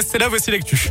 restez là, voici l'actu.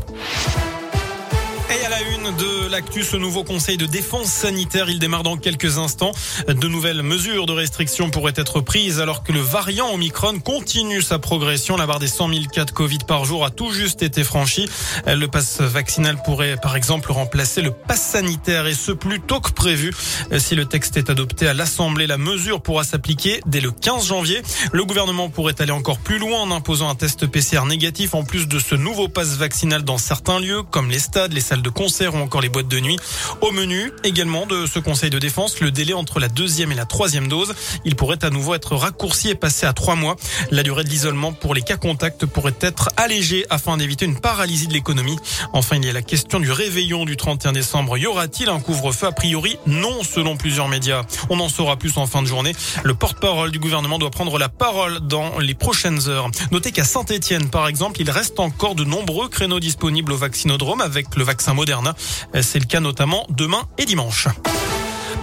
De l'actu, ce nouveau conseil de défense sanitaire, il démarre dans quelques instants. De nouvelles mesures de restriction pourraient être prises alors que le variant Omicron continue sa progression. La barre des 100 000 cas de Covid par jour a tout juste été franchie. Le pass vaccinal pourrait par exemple remplacer le pass sanitaire et ce plus tôt que prévu. Si le texte est adopté à l'Assemblée, la mesure pourra s'appliquer dès le 15 janvier. Le gouvernement pourrait aller encore plus loin en imposant un test PCR négatif en plus de ce nouveau pass vaccinal dans certains lieux comme les stades, les salles de concert ou encore les boîtes de nuit. Au menu également de ce conseil de défense, le délai entre la deuxième et la troisième dose. Il pourrait à nouveau être raccourci et passer à trois mois. La durée de l'isolement pour les cas contacts pourrait être allégée afin d'éviter une paralysie de l'économie. Enfin, il y a la question du réveillon du 31 décembre. Y aura-t-il un couvre-feu A priori, non, selon plusieurs médias. On en saura plus en fin de journée. Le porte-parole du gouvernement doit prendre la parole dans les prochaines heures. Notez qu'à Saint-Etienne, par exemple, il reste encore de nombreux créneaux disponibles au vaccinodrome avec le vaccin Moderna. C'est le cas notamment demain et dimanche.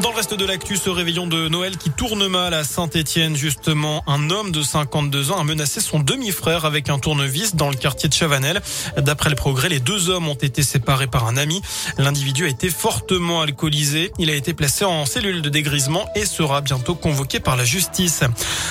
Dans le reste de l'actu, ce réveillon de Noël qui tourne mal à Saint-Étienne, justement, un homme de 52 ans a menacé son demi-frère avec un tournevis dans le quartier de Chavanel. D'après le progrès, les deux hommes ont été séparés par un ami. L'individu a été fortement alcoolisé. Il a été placé en cellule de dégrisement et sera bientôt convoqué par la justice.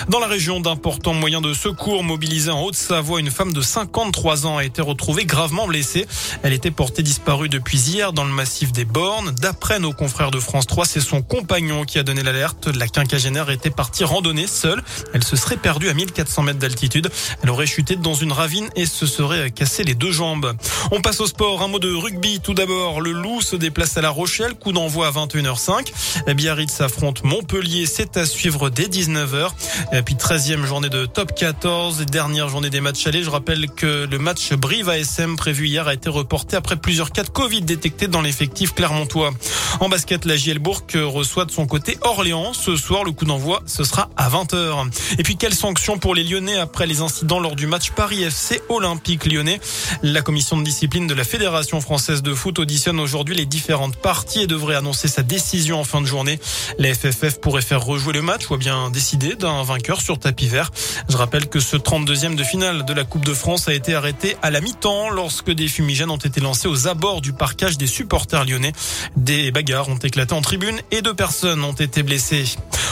Dans la région d'importants moyens de secours mobilisés en Haute-Savoie, une femme de 53 ans a été retrouvée gravement blessée. Elle était portée disparue depuis hier dans le massif des Bornes. D'après nos confrères de France 3, c'est son compagnon qui a donné l'alerte. La quinquagénaire était partie randonner seule. Elle se serait perdue à 1400 mètres d'altitude. Elle aurait chuté dans une ravine et se serait cassé les deux jambes. On passe au sport. Un mot de rugby tout d'abord. Le Loup se déplace à La Rochelle. Coup d'envoi à 21h05. Biarritz affronte Montpellier. C'est à suivre dès 19h. Et puis 13e journée de top 14. Dernière journée des matchs allés. Je rappelle que le match Brive ASM prévu hier a été reporté après plusieurs cas de Covid détectés dans l'effectif clermontois. En basket, la Gielbourg reçoit de son côté Orléans. Ce soir, le coup d'envoi, ce sera à 20h. Et puis, quelles sanctions pour les Lyonnais après les incidents lors du match Paris FC Olympique Lyonnais? La commission de discipline de la Fédération française de foot auditionne aujourd'hui les différentes parties et devrait annoncer sa décision en fin de journée. La FFF pourrait faire rejouer le match ou bien décider d'un vainqueur sur tapis vert. Je rappelle que ce 32e de finale de la Coupe de France a été arrêté à la mi-temps lorsque des fumigènes ont été lancés aux abords du parcage des supporters lyonnais. Des bagarres ont éclaté en tribune deux personnes ont été blessées.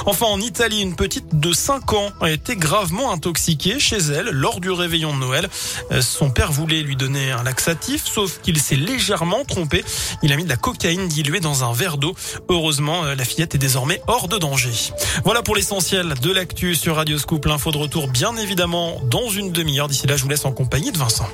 Enfin, en Italie, une petite de 5 ans a été gravement intoxiquée chez elle lors du réveillon de Noël. Euh, son père voulait lui donner un laxatif, sauf qu'il s'est légèrement trompé. Il a mis de la cocaïne diluée dans un verre d'eau. Heureusement, euh, la fillette est désormais hors de danger. Voilà pour l'essentiel de l'actu sur Radio Scoop. L'info de retour, bien évidemment, dans une demi-heure. D'ici là, je vous laisse en compagnie de Vincent.